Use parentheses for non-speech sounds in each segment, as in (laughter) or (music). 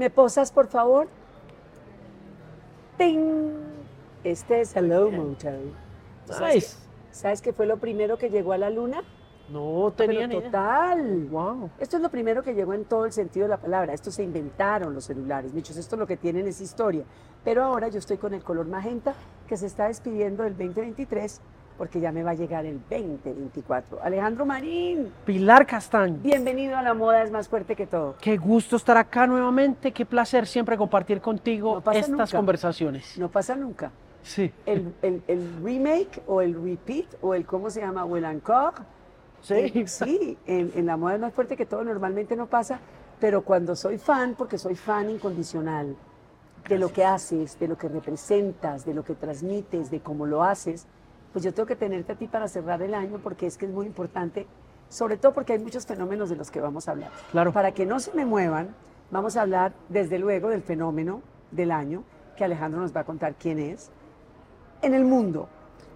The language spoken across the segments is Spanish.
¿Me posas, por favor? ¡Ting! Este es Hello Moto. ¿Sabes, Nice. qué- ¿Sabes qué fue lo primero que llegó a la luna? No Pero tenía idea. total. Wow. Esto es lo primero que llegó en todo el sentido de la palabra. Esto se inventaron los celulares, bichos. Esto lo que tienen es historia. Pero ahora yo estoy con el color magenta que se está despidiendo del 2023 porque ya me va a llegar el 2024. Alejandro Marín, Pilar Castaño. bienvenido a La Moda es más fuerte que todo. Qué gusto estar acá nuevamente. Qué placer siempre compartir contigo No estas nunca. conversaciones. No pasa nunca. Sí. El, el- el remake o el repeat o el, ¿cómo se llama? O el encore. Sí. Eh, sí, en, en La Moda es más fuerte que todo normalmente no pasa, pero cuando soy fan, porque soy fan incondicional de lo que haces, de lo que representas, de lo que transmites, de cómo lo haces, pues yo tengo que tenerte a ti para cerrar el año porque es que es muy importante, sobre todo porque hay muchos fenómenos de los que vamos a hablar. Claro. Para que no se me muevan, vamos a hablar desde luego del fenómeno del año, que Alejandro nos va a contar quién es, en el mundo,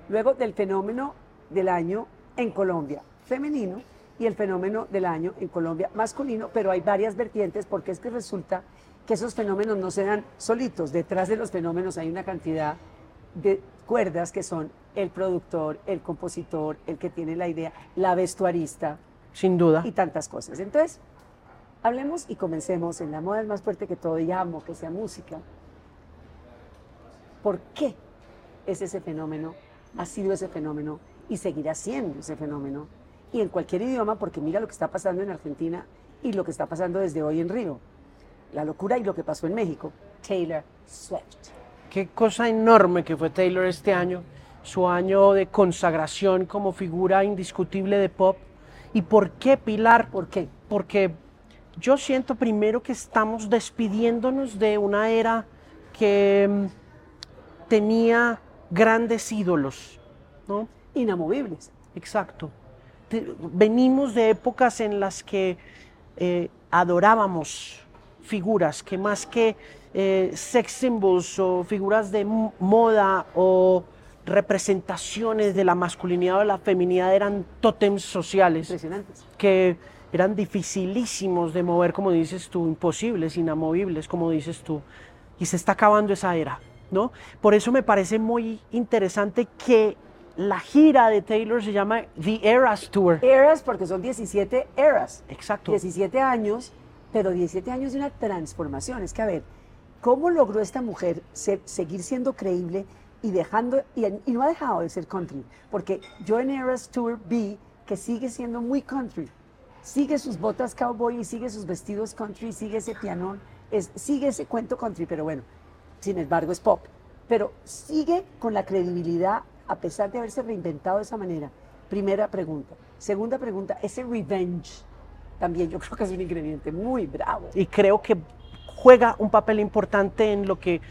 luego del fenómeno del año en Colombia, femenino, y el fenómeno del año en Colombia, masculino, pero hay varias vertientes porque es que resulta que esos fenómenos no se dan solitos, detrás de los fenómenos hay una cantidad de cuerdas que son el productor, el compositor, el que tiene la idea, la vestuarista Sin duda. y tantas cosas. Entonces, hablemos y comencemos en la moda es más fuerte que todo y amo que sea música. ¿Por qué es ese fenómeno? Ha sido ese fenómeno y seguirá siendo ese fenómeno. Y en cualquier idioma, porque mira lo que está pasando en Argentina y lo que está pasando desde hoy en Río. La locura y lo que pasó en México. Taylor Swift. Qué cosa enorme que fue Taylor este año, su año de consagración como figura indiscutible de pop. ¿Y por qué Pilar? ¿Por qué? Porque yo siento primero que estamos despidiéndonos de una era que mm, tenía grandes ídolos, ¿no? Inamovibles. Exacto. Venimos de épocas en las que eh, adorábamos figuras que más que eh, sex symbols o figuras de moda o representaciones de la masculinidad o de la feminidad eran tótems sociales Impresionantes. que eran dificilísimos de mover, como dices tú, imposibles, inamovibles, como dices tú. Y se está acabando esa era, ¿no? Por eso me parece muy interesante que la gira de Taylor se llama The Eras Tour. Eras, porque son 17 eras. Exacto. 17 años, pero 17 años de una transformación. Es que, a ver, ¿cómo logró esta mujer ser- seguir siendo creíble y dejando, y, y no ha dejado de ser country? Porque yo en Eras Tour vi que sigue siendo muy country. Sigue sus botas cowboy y sigue sus vestidos country, sigue ese pianón, es, sigue ese cuento country, pero bueno, sin embargo es pop. Pero sigue con la credibilidad a pesar de haberse reinventado de esa manera. Primera pregunta. Segunda pregunta, ese revenge también yo creo que es un ingrediente muy bravo. Y creo que juega un papel importante en lo que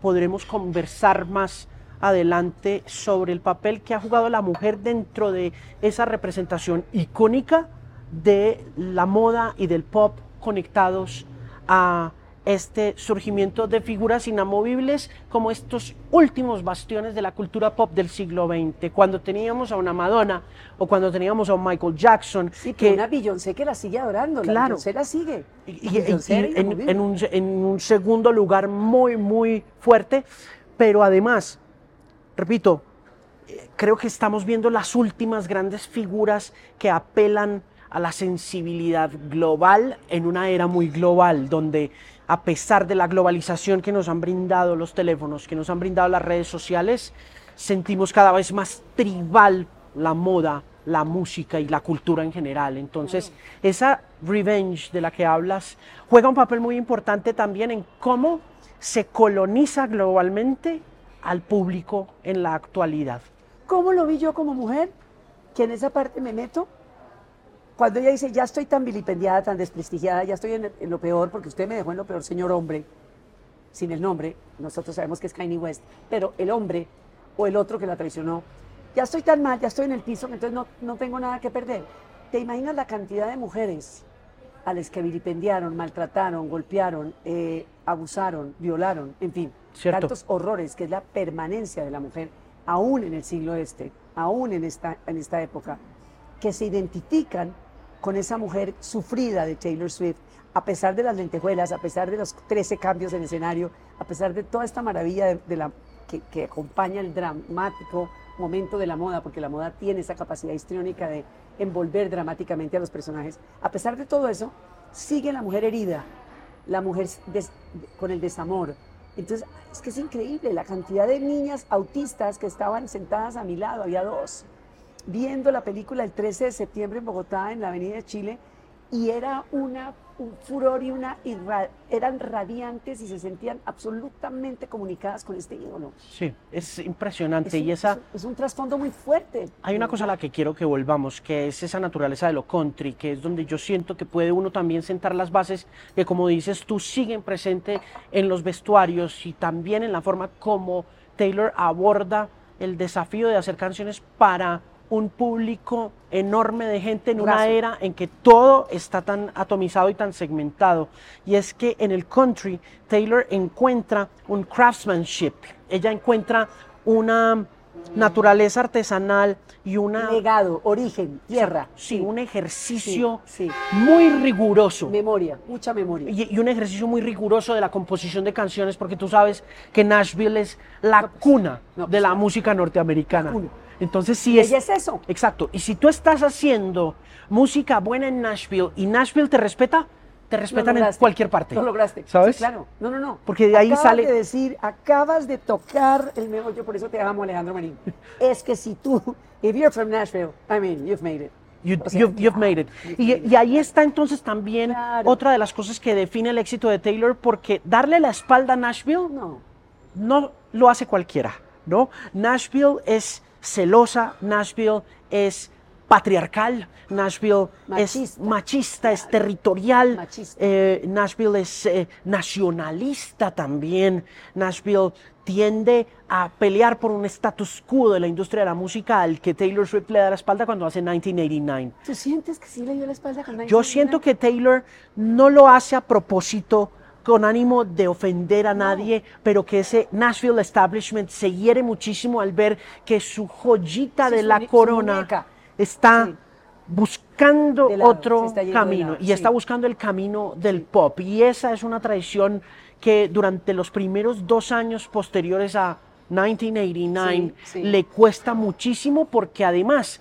podremos conversar más adelante sobre el papel que ha jugado la mujer dentro de esa representación icónica de la moda y del pop conectados a este surgimiento de figuras inamovibles como estos últimos bastiones de la cultura pop del siglo XX, cuando teníamos a una Madonna o cuando teníamos a un Michael Jackson, Sí, que que una Beyoncé que la sigue adorando, la Claro. Beyoncé la sigue. y, La y- Beyoncé y era en, inamovible. en un, en un segundo lugar muy, muy fuerte, pero además, repito, eh, creo que estamos viendo las últimas grandes figuras que apelan a la sensibilidad global en una era muy global, donde a pesar de la globalización que nos han brindado los teléfonos, que nos han brindado las redes sociales, sentimos cada vez más tribal la moda, la música y la cultura en general. Entonces, esa revenge de la que hablas juega un papel muy importante también en cómo se coloniza globalmente al público en la actualidad. ¿Cómo lo vi yo como mujer? Que en esa parte me meto. Cuando ella dice, ya estoy tan vilipendiada, tan desprestigiada, ya estoy en, en lo peor, porque usted me dejó en lo peor, señor hombre, sin el nombre, nosotros sabemos que es Kanye West, pero el hombre o el otro que la traicionó, ya estoy tan mal, ya estoy en el piso, entonces no, no tengo nada que perder. ¿Te imaginas la cantidad de mujeres a las que vilipendiaron, maltrataron, golpearon, eh, abusaron, violaron, en fin, Cierto. tantos horrores que es la permanencia de la mujer, aún en el siglo este, aún en esta, en esta época, que se identifican con esa mujer sufrida de Taylor Swift, a pesar de las lentejuelas, a pesar de los 13 cambios en escenario, a pesar de toda esta maravilla de, la, que, acompaña el dramático momento de la moda, porque la moda tiene esa capacidad histriónica de envolver dramáticamente a los personajes. A pesar de todo eso, sigue la mujer herida, la mujer con el desamor. Entonces, es que es increíble la cantidad de niñas autistas que estaban sentadas a mi lado, había dos, viendo la película el 13 de septiembre en Bogotá, en la Avenida de Chile, y era una, un furor y una irra- eran radiantes y se sentían absolutamente comunicadas con este ídolo. Sí, es impresionante. Es y un, esa, es un- es un trasfondo muy fuerte. Hay una cosa a la que quiero que volvamos, que es esa naturaleza de lo country, que es donde yo siento que puede uno también sentar las bases que, como dices tú, siguen presente en los vestuarios y también en la forma como Taylor aborda el desafío de hacer canciones para un público enorme de gente en una era en que todo está tan atomizado y tan segmentado. Y es que en el country Taylor encuentra un craftsmanship, ella encuentra una naturaleza artesanal y una Legado, origen, tierra. sí, un ejercicio Sí, sí. muy riguroso Memoria, mucha memoria. y, y un ejercicio muy riguroso de la composición de canciones porque tú sabes que Nashville es la cuna no, de pues, la la- música norteamericana. cuna. Entonces sí es es eso. Exacto. Y si tú estás haciendo música buena en Nashville y Nashville te respeta, te respetan en cualquier parte. Lo lograste. ¿Sabes? Sí, claro. No, no, no. Porque de ahí acabas sale- de decir, acabas de tocar el meollo, por eso te amo, Alejandro Marín. (laughs) es que si tú, if you're from Nashville, I mean, you've made it. You, O sea, you've, you've made it. you've Y, made it. y ahí está entonces también Claro. otra de las cosas que define el éxito de Taylor, porque darle la espalda a Nashville No. no lo hace cualquiera, ¿no? Nashville es celosa, Nashville es patriarcal, Nashville es Machista. es territorial, eh, Nashville es eh, nacionalista también, Nashville tiende a pelear por un status quo de la industria de la música al que Taylor Swift le da la espalda cuando hace 1989. ¿Tú sientes que sí le dio la espalda con Yo siento que Taylor no lo hace a propósito con ánimo de ofender a nadie, pero que ese Nashville establishment se hiere muchísimo al ver que su joyita Sí, de la su corona está Sí. buscando lado, otro camino y está buscando el camino del pop. Y esa es una tradición que durante los primeros dos años posteriores a 1989 Sí, sí. le cuesta muchísimo porque además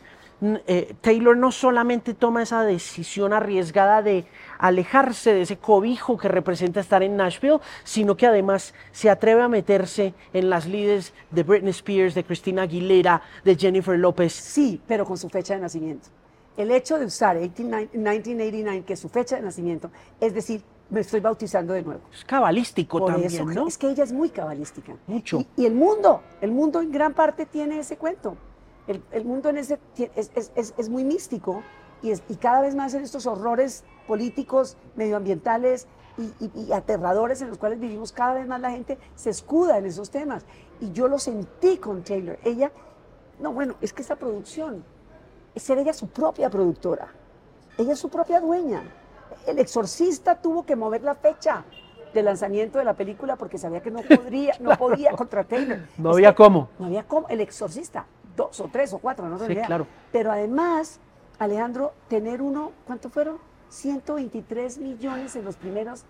eh, Taylor no solamente toma esa decisión arriesgada de alejarse de ese cobijo que representa estar en Nashville, sino que además se atreve a meterse en las lides de Britney Spears, de Christina Aguilera, de Jennifer López. Sí, pero con su fecha de nacimiento. El hecho de usar 18 1989, que es su fecha de nacimiento, es decir, me estoy bautizando de nuevo. Es cabalístico Por también, eso, ¿no? es que ella es muy cabalística. Mucho. Y, y el mundo, el mundo en gran parte tiene ese cuento. El, el mundo en ese, tie- es, es- es- es muy místico y, es- y cada vez más en estos horrores políticos, medioambientales y, y- y aterradores en los cuales vivimos, cada vez más la gente se escuda en esos temas. Y yo lo sentí con Taylor. Ella, no, bueno, es que esa producción, es ser ella su propia productora. Ella es su propia dueña. El exorcista tuvo que mover la fecha de lanzamiento de la película porque sabía que no (laughs) podría, no podía contra Taylor. No Es había cómo. No había cómo. El exorcista, dos o tres o cuatro, no sé Sí, idea. claro. Pero además, Alejandro, tener uno, ¿cuánto fueron? 123 millones en los primeros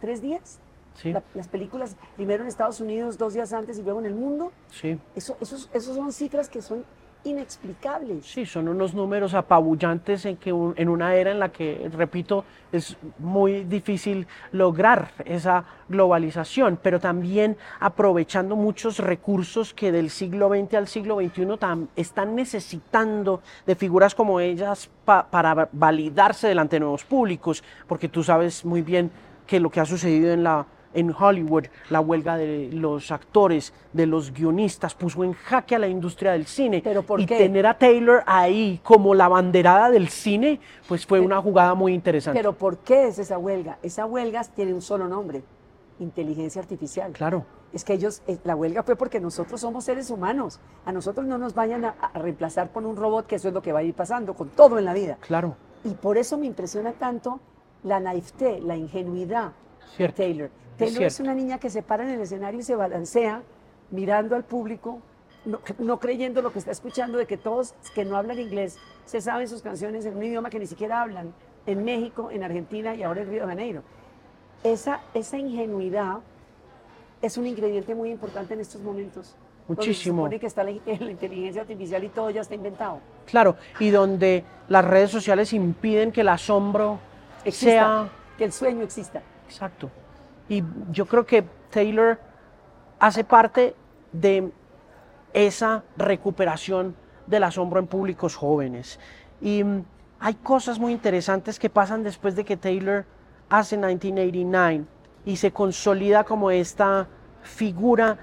tres días. Sí, La- las películas, primero en Estados Unidos, dos días antes y luego en el mundo. sí. Eso, esos, esos son cifras que son inexplicables. Sí, son unos números apabullantes en, que en una era en la que, repito, es muy difícil lograr esa globalización, pero también aprovechando muchos recursos que del siglo XX al siglo XXI están necesitando de figuras como ellas pa- para validarse delante de nuevos públicos, porque tú sabes muy bien que lo que ha sucedido en la en Hollywood, la huelga de los actores, de los guionistas, puso en jaque a la industria del cine. ¿Pero por y qué? tener a Taylor ahí como la banderada del cine, pues fue una jugada muy interesante. Pero ¿por qué es esa huelga? Esa huelga tiene un solo nombre, inteligencia artificial. claro, Es que ellos, eh, la huelga fue porque nosotros somos seres humanos. A nosotros no nos vayan a, a reemplazar por un robot, que eso es lo que va a ir pasando con todo en la vida. claro. Y por eso me impresiona tanto la naivete, la ingenuidad Cierto, Taylor. Taylor es, una niña que se para en el escenario y se balancea mirando al público, no, no creyendo lo que está escuchando, de que todos que no hablan inglés se saben sus canciones en un idioma que ni siquiera hablan en México, en Argentina y ahora en Río de Janeiro. esa, esa ingenuidad es un ingrediente muy importante en estos momentos. Muchísimo. Donde se supone que está la, (laughs) la inteligencia artificial y todo ya está inventado. Claro, y donde las redes sociales impiden que el asombro Exista, sea... que el sueño exista. Exacto. Y yo creo que Taylor hace parte de esa recuperación del asombro en públicos jóvenes. Y mm, hay cosas muy interesantes que pasan después de que Taylor hace 1989 y se consolida como esta figura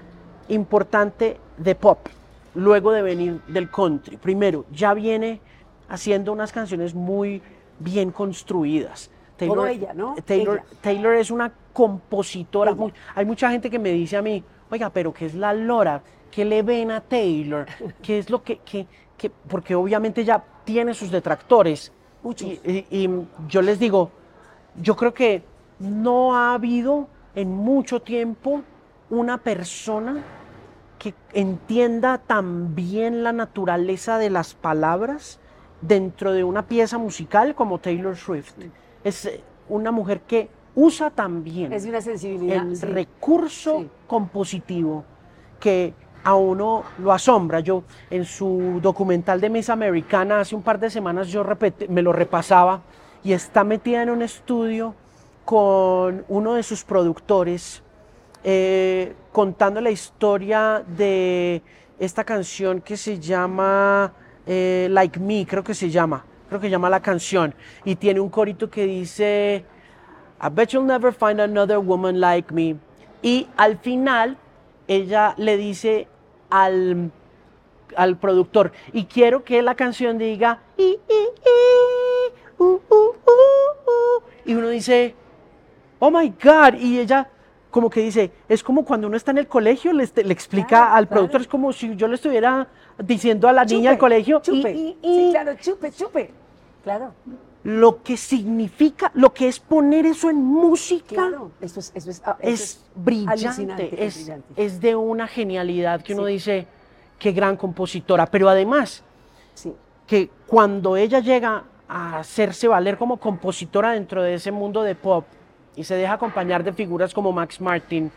importante de pop, luego de venir del country. Primero, ya viene haciendo unas canciones muy bien construidas. Todo ella, ¿no? Taylor, Ella. Taylor es una compositora. Muy- hay mucha gente que me dice a mí, oiga, pero ¿qué es la Lora? ¿Qué le ven a Taylor? ¿Qué es lo que, que- que-" porque obviamente ya tiene sus detractores. Muchos. Y, y- y yo les digo, yo creo que no ha habido en mucho tiempo una persona que entienda tan bien la naturaleza de las palabras dentro de una pieza musical como Taylor Swift. Es eh, una mujer que usa también Es de una sensibilidad. el sí. recurso sí. compositivo que a uno lo asombra. Yo en su documental de Miss Americana hace un par de semanas yo me lo repasaba y está metida en un estudio con uno de sus productores eh, contando la historia de esta canción que se llama eh, Like Me, creo que se llama, creo que llama la canción, y tiene un corito que dice, I bet you'll never find another woman like me. Y al final ella le dice al, al productor, y quiero que la canción diga, "I, i, i, uh, uh, uh, uh", y uno dice, oh my God, y ella como que dice, es como cuando uno está en el colegio, le, le explica Claro, al claro. productor, es como si yo le estuviera diciendo a la niña del Chupe, colegio, "I, Chupe. i, Sí, i", claro, chupe, chupe. Claro, lo que significa, lo que es poner eso en música. claro. Eso es, eso es, ah, eso es brillante, es, brillante. es de una genialidad que uno Sí. dice, qué gran compositora, pero además Sí. que cuando ella llega a hacerse valer como compositora dentro de ese mundo de pop y se deja acompañar de figuras como Max Martin,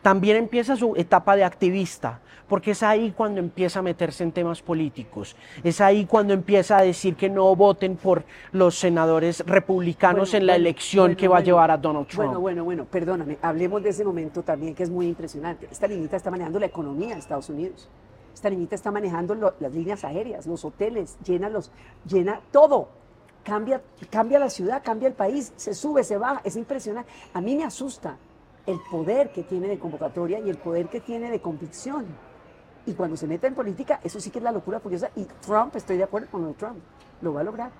también empieza su etapa de activista, porque es ahí cuando empieza a meterse en temas políticos, es ahí cuando empieza a decir que no voten por los senadores republicanos Bueno, en la bueno, elección bueno, que va a llevar a Donald Trump. Bueno, bueno, bueno, perdóname, hablemos de ese momento también que es muy impresionante. Esta niñita está manejando la economía de Estados Unidos. Esta niñita está manejando lo- las líneas aéreas, los hoteles, llena, los, llena todo. Cambia, cambia la ciudad, cambia el país, se sube, se baja, es impresionante. A mí me asusta el poder que tiene de convocatoria y el poder que tiene de convicción. Y cuando se mete en política, eso sí que es la locura furiosa. Y Trump, estoy de acuerdo con lo de Trump, lo va a lograr.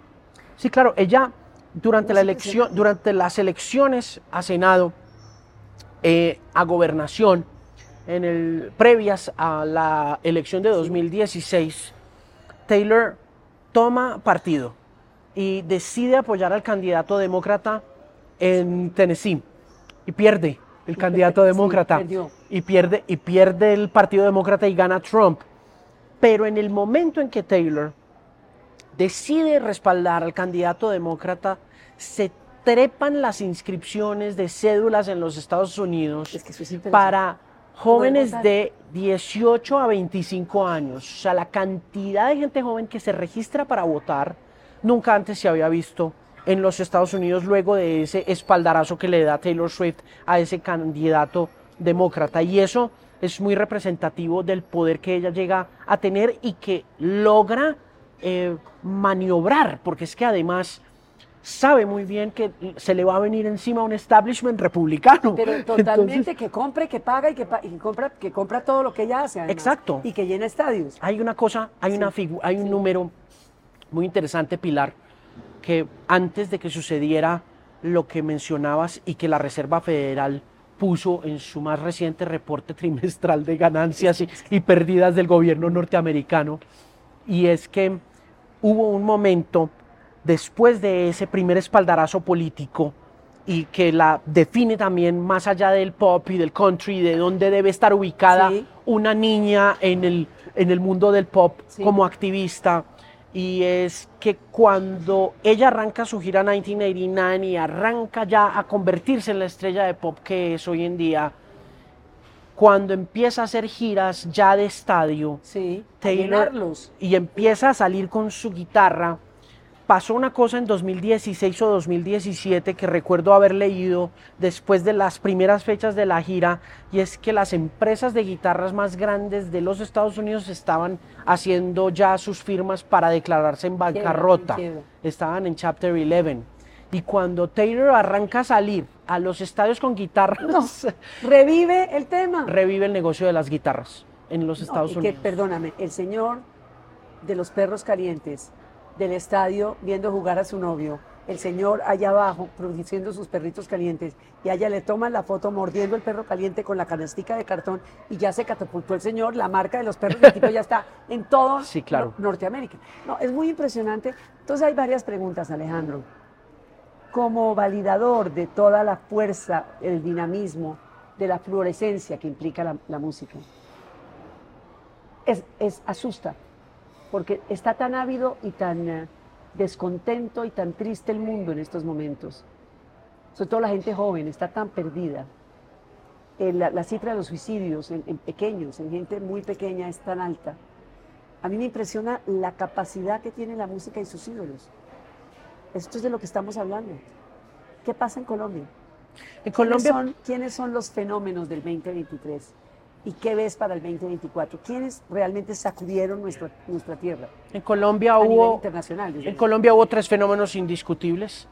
Sí, claro, ella durante, la elección, durante las elecciones a Senado, eh, a gobernación, en el, previas a la elección de 2016, Taylor toma partido y decide apoyar al candidato demócrata en Tennessee y pierde el candidato demócrata y pierde y pierde el partido demócrata y gana Trump. Pero en el momento en que Taylor decide respaldar al candidato demócrata, se trepan las inscripciones de cédulas en los Estados Unidos Es que eso es impresionante. para jóvenes de 18 a 25 años. O sea, la cantidad de gente joven que se registra para votar nunca antes se había visto en los Estados Unidos luego de ese espaldarazo que le da Taylor Swift a ese candidato demócrata. Y eso es muy representativo del poder que ella llega a tener y que logra eh, maniobrar, porque es que además sabe muy bien que se le va a venir encima un establishment republicano. Pero (laughs) totalmente Entonces, que compre, que paga y que, pa- y que compra, que compra todo lo que ella hace. además, Exacto. Y que llena estadios. hay una cosa, hay una figu- hay un número muy interesante, Pilar, que antes de que sucediera lo que mencionabas y que la Reserva Federal puso en su más reciente reporte (laughs) trimestral de ganancias y, y pérdidas del gobierno norteamericano, y es que hubo un momento después de ese primer espaldarazo político y que la define también más allá del pop y del country, de dónde debe estar ubicada Sí. una niña en el, en el mundo del pop Sí. como activista, y es que cuando ella arranca su gira 1989 y arranca ya a convertirse en la estrella de pop que es hoy en día, cuando empieza a hacer giras ya de estadio, Sí, Taylor y empieza a salir con su guitarra, pasó una cosa en 2016 o 2017 que recuerdo haber leído después de las primeras fechas de la gira y es que las empresas de guitarras más grandes de los Estados Unidos estaban haciendo ya sus firmas para declararse en bancarrota. Estaban en Chapter 11. Y cuando Taylor arranca a salir a los estadios con guitarras, (laughs) Revive el tema. revive el negocio de las guitarras en los No, Estados y que, Unidos. perdóname, el señor de los perros calientes del estadio viendo jugar a su novio, el señor allá abajo produciendo sus perritos calientes y allá le toman la foto mordiendo el perro caliente con la canastica de cartón y ya se catapultó el señor, la marca de los perros del tipo ya está en todo Sí, claro. Nor- Norteamérica. No, es muy impresionante. Entonces hay varias preguntas, Alejandro. Como validador de toda la fuerza, el dinamismo, de la fluorescencia que implica la, la música, es, es- asusta, porque está tan ávido y tan eh, descontento y tan triste el mundo en estos momentos. Sobre todo la gente joven está tan perdida. Eh, la, la cifra de los suicidios en, en pequeños, en gente muy pequeña, es tan alta. A mí me impresiona la capacidad que tiene la música y sus ídolos. Esto es de lo que estamos hablando. ¿Qué pasa en Colombia? En ¿Quiénes Colombia, son, quiénes son los fenómenos del 2023? ¿Y qué ves para el 2024? ¿Quiénes realmente sacudieron nuestra, nuestra tierra en Colombia a hubo internacional? En? Colombia hubo tres fenómenos indiscutibles.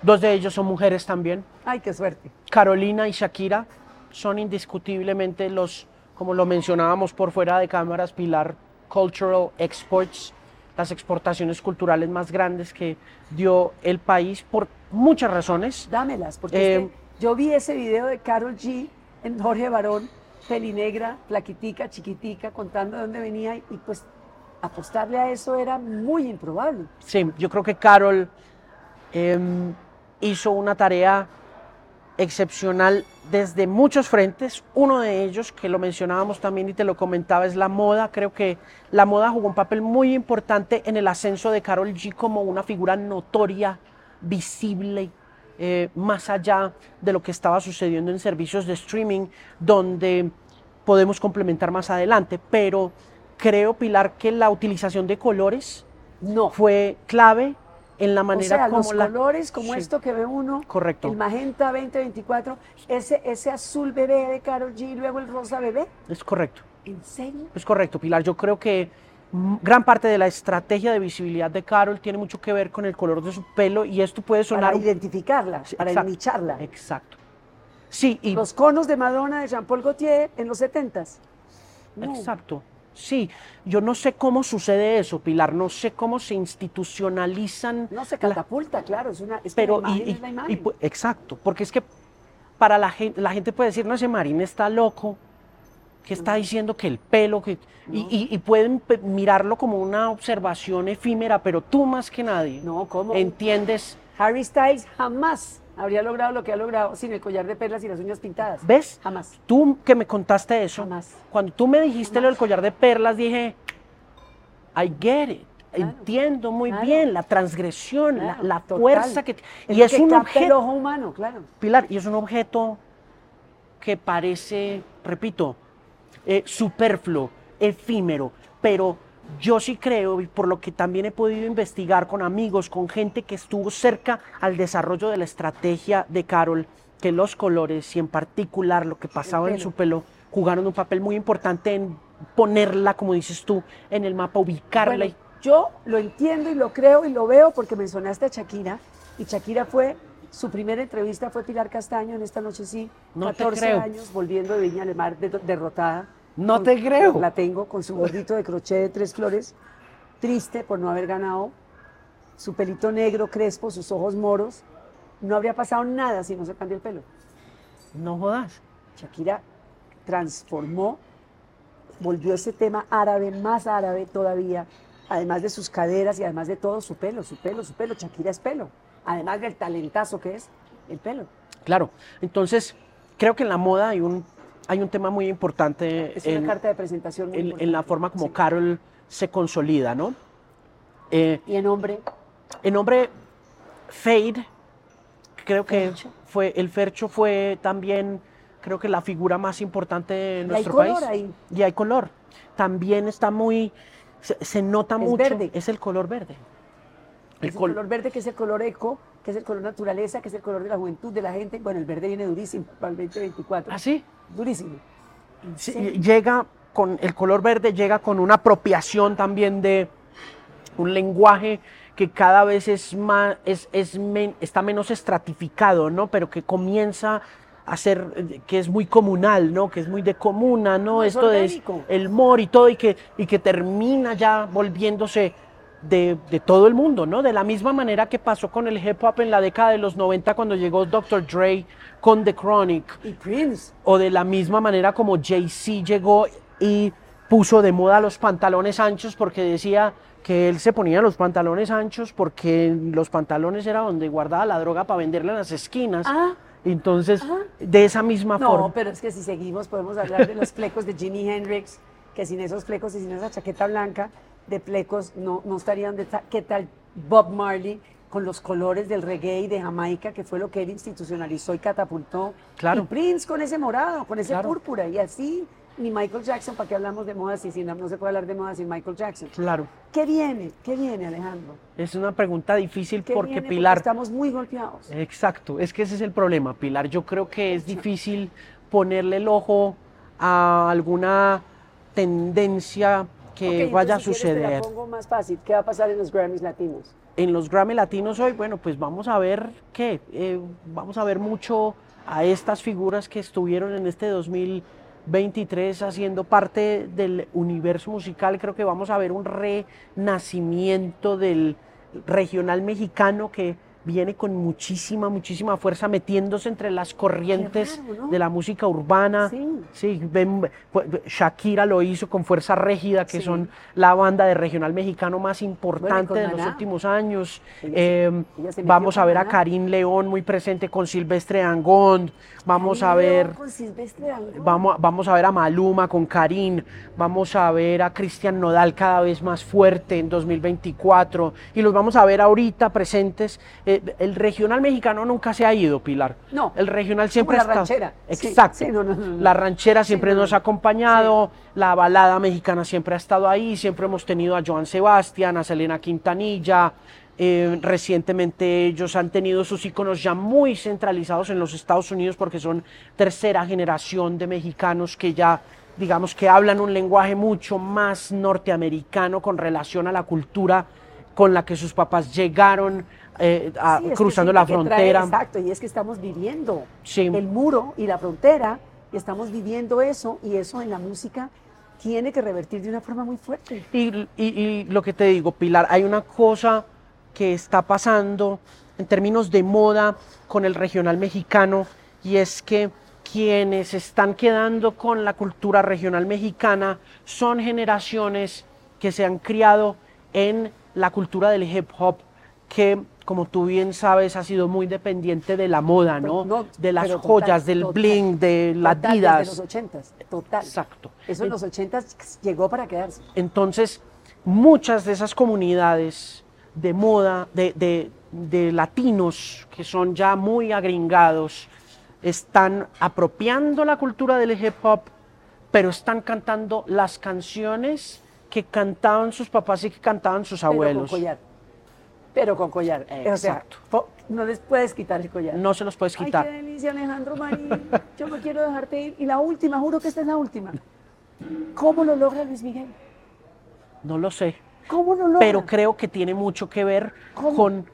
Dos de ellos son mujeres también. ¡Ay, qué suerte! Carolina y Shakira son indiscutiblemente los, como lo mencionábamos por fuera de cámaras, Pilar, cultural exports, las exportaciones culturales más grandes que dio el país por muchas razones. Dámelas, porque Eh, es que yo vi ese video de Carol G en Jorge Barón, pelinegra, plaquitica, chiquitica, contando de dónde venía y pues apostarle a eso era muy improbable. Sí, yo creo que Carol em, hizo una tarea excepcional desde muchos frentes. Uno de ellos, que lo mencionábamos también y te lo comentaba, es la moda. Creo que la moda jugó un papel muy importante en el ascenso de Carol G como una figura notoria, visible, eh, más allá de lo que estaba sucediendo en servicios de streaming, donde podemos complementar más adelante. Pero creo, Pilar, que la utilización de colores No. fue clave en la O manera sea, como los la... colores como Sí. esto que ve uno, Correcto. el magenta 2024, ese, ese azul bebé de Carol G y luego el rosa bebé. Es correcto, ¿En serio? es correcto, Pilar. Yo creo que gran parte de la estrategia de visibilidad de Carol tiene mucho que ver con el color de su pelo y esto puede sonar... Para identificarla, Sí, para exacto. Exacto. Sí, y... Los conos de Madonna de Jean-Paul Gaultier en los 70s. No. Exacto. Sí, yo no sé cómo sucede eso, Pilar, no sé cómo se institucionalizan... No se la- catapulta, claro, es una es pero imagen y, es la imagen. y exacto, porque es que para la gente, la gente puede decir, no, ese Marín está loco, que está diciendo que el pelo, que, y, y- y pueden mirarlo como una observación efímera, pero tú más que nadie no, ¿cómo? entiendes, Harry Styles jamás habría logrado lo que ha logrado sin el collar de perlas y las uñas pintadas. ¿ves? Jamás. Tú que me contaste eso, Jamás. cuando tú me dijiste lo del collar de perlas, dije, I get it. Claro, Entiendo muy claro. bien la transgresión, la- Claro, la, fuerza que... Y es que un el objeto, ojo humano, claro. Pilar, y es un objeto que parece, repito, eh, superfluo, efímero, pero yo sí creo, y por lo que también he podido investigar con amigos, con gente que estuvo cerca al desarrollo de la estrategia de Carol, que los colores y en particular lo que pasaba en su pelo jugaron un papel muy importante en ponerla, como dices tú, en el mapa, ubicarla. Bueno, yo lo entiendo y lo creo y lo veo porque mencionaste a Shakira y Shakira fue, su primera entrevista fue Pilar Castaño en esta noche sí, No te 14 creo. años volviendo de Viña del Mar de- derrotada. No Con- te creo. La tengo con su gordito de crochet de tres flores, triste por no haber ganado, su pelito negro crespo, sus ojos moros. No habría pasado nada si no se cambia el pelo. no jodas. Shakira transformó, volvió ese tema árabe, más árabe todavía, además de sus caderas y además de todo su pelo, su pelo, su pelo. Shakira es pelo, además del talentazo que es el pelo. Claro, entonces creo que en la moda hay un, hay un tema muy importante Es una en, carta de presentación muy en- en importante. la forma como Sí. Carol se consolida, ¿no? Eh, ¿Y en hombre? en hombre, Fade, creo que fue, el Fercho fue también, creo que la figura más importante de hay nuestro color país. ahí. Y hay color. También está muy, se, se nota Es mucho, verde. es el color verde. El Es el col- color verde que es el color eco, que es el color naturaleza, que es el color de la juventud, de la gente. Bueno, el verde viene durísimo para el 2024. ¿Ah, sí? Durísimo. Sí, llega con el color verde, llega con una apropiación también de un lenguaje que cada vez es más, es, es men- está menos estratificado, ¿no? Pero que comienza a ser, eh, que es muy comunal, ¿no? Que es muy de comuna, ¿no? No, es Esto es orgánico. el mor y todo, y que, y que termina ya volviéndose de, de todo el mundo, ¿no? De la misma manera que pasó con el hip hop en la década de los 90 cuando llegó Dr. Dre con The Chronic, Y Prince. o de la misma manera como Jay-Z llegó y puso de moda los pantalones anchos porque decía que él se ponía los pantalones anchos porque los pantalones era donde guardaba la droga para venderla en las esquinas. Ah, Entonces, ah. de esa misma no, forma. pero es que si seguimos podemos hablar de los flecos de Jimi Hendrix, que sin esos flecos y sin esa chaqueta blanca de flecos no, no estarían de ta- ¿Qué tal Bob Marley con los colores del reggae y de Jamaica, que fue lo que él institucionalizó y catapultó? Claro. Y Prince con ese morado, con ese Claro. púrpura, y así, ni Michael Jackson, ¿para qué hablamos de moda si, no, no se puede hablar de moda sin Michael Jackson? Claro, ¿Qué viene? ¿Qué viene, Alejandro? es una pregunta difícil ¿Qué porque viene? Pilar... estamos muy golpeados. Exacto, es que ese es el problema, Pilar. Yo creo que es difícil ponerle el ojo a alguna tendencia que vaya a suceder. Te la pongo más fácil. ¿Qué va a pasar en los Grammys latinos? en los Grammy Latinos hoy, bueno, pues vamos a ver qué, eh, vamos a ver mucho a estas figuras que estuvieron en este 2023 haciendo parte del universo musical. Creo que vamos a ver un renacimiento del regional mexicano que viene con muchísima, muchísima fuerza metiéndose entre las corrientes raro, ¿no? de la música urbana. Sí. ven, pues, Shakira lo hizo con Fuerza Régida, que Sí. son la banda de regional mexicano más importante de los últimos años. Ella Eh, se vamos a ver a. Karim León muy presente con Silvestre Angón. Vamos a ver. León con Silvestre Dangond. Vamos, a- vamos a ver a Maluma con Karim, vamos a ver a Cristian Nodal cada vez más fuerte en 2024 y los vamos a ver ahorita presentes. Eh, el regional mexicano nunca se ha ido, Pilar. No, El regional siempre la está. ranchera. Sí, Exacto. sí, no, no, no, no. La ranchera siempre no, nos no. ha acompañado, la balada mexicana siempre ha estado ahí, siempre hemos tenido a Joan Sebastián, a Selena Quintanilla. eh, recientemente ellos han tenido sus íconos ya muy centralizados en los Estados Unidos porque son tercera generación de mexicanos que ya, digamos, que hablan un lenguaje mucho más norteamericano con relación a la cultura con la que sus papás llegaron eh, a- Sí, cruzando la trae- frontera. exacto, y es que estamos viviendo Sí. el muro y la frontera, y estamos viviendo eso, y eso en la música tiene que revertir de una forma muy fuerte. Y, y- y lo que te digo, Pilar, hay una cosa que está pasando en términos de moda con el regional mexicano y es que quienes están quedando con la cultura regional mexicana son generaciones que se han criado en la cultura del hip hop que como tú bien sabes ha sido muy dependiente de la moda, ¿no? No, de las total, joyas, del total, bling, de las Adidas. Desde los ochentas, total. Exacto. Eso en los ochentas llegó para quedarse. Entonces, muchas de esas comunidades de moda, de, de- de latinos que son ya muy agringados, están apropiando la cultura del hip hop, pero están cantando las canciones que cantaban sus papás y que cantaban sus Pero con abuelos. collar. Pero con collar. O sea, Exacto. no les puedes quitar el collar. No se los puedes Ay, quitar. qué delicia, Alejandro Marín. Yo no quiero dejarte ir. Y la última, juro que esta es la última. ¿Cómo lo logra Luis Miguel? No lo sé. ¿Cómo lo logra? pero creo que tiene mucho que ver ¿Cómo? con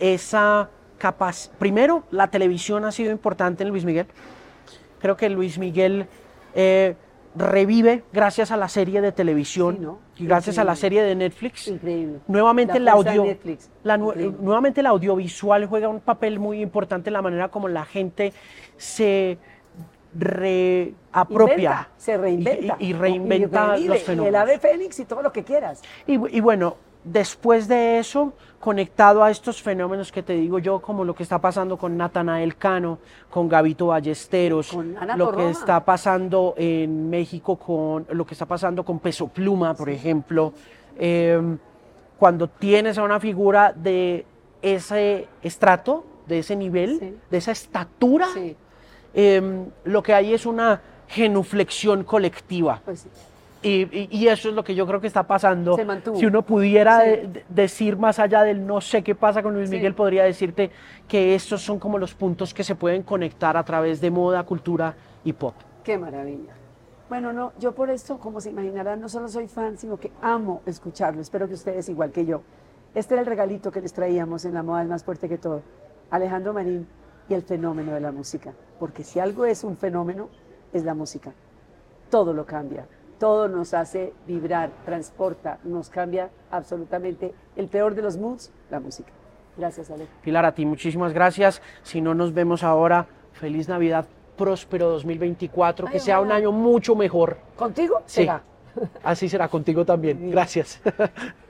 esa capacidad. Primero, la televisión ha sido importante en Luis Miguel. Creo que Luis Miguel eh, revive gracias a la serie de televisión Sí, ¿no? y gracias a la serie de Netflix. Increíble. Nuevamente el La audio, Netflix. la nuevamente el audiovisual juega un papel muy importante en la manera como la gente se reapropia se reinventa. y, y reinventa revive, los y el fenómenos. ave fénix y todo lo que quieras. Y bueno, después de eso, conectado a estos fenómenos que te digo yo, como lo que está pasando con Natanael Cano, con Gavito Ballesteros, Con lo que está pasando en México con lo que está pasando con Peso Pluma, por ejemplo. eh, cuando tienes a una figura de ese estrato, de ese nivel, Sí. de esa estatura, Sí, em, lo que hay es una genuflexión colectiva. pues sí. Y, y- y eso es lo que yo creo que está pasando. Se mantuvo. Si uno pudiera Sí. de- de- decir más allá del no sé qué pasa con Luis Sí. Miguel, podría decirte que estos son como los puntos que se pueden conectar a través de moda, cultura y pop. Qué maravilla. Bueno, no, yo por esto, como se imaginarán, no solo soy fan, sino que amo escucharlo. Espero que ustedes igual que yo. Este era el regalito que les traíamos en La Moda es más fuerte que todo. Alejandro Marín y el fenómeno de la música. Porque si algo es un fenómeno, es la música. Todo lo cambia. Todo nos hace vibrar, transporta, nos cambia absolutamente el peor de los moods, la música. Gracias, Ale. Pilar, a ti muchísimas gracias. Si no nos vemos ahora, feliz Navidad, próspero 2024, que sea un año mucho mejor. ¿Contigo? Sí. Será. Así será contigo también. Gracias. (laughs)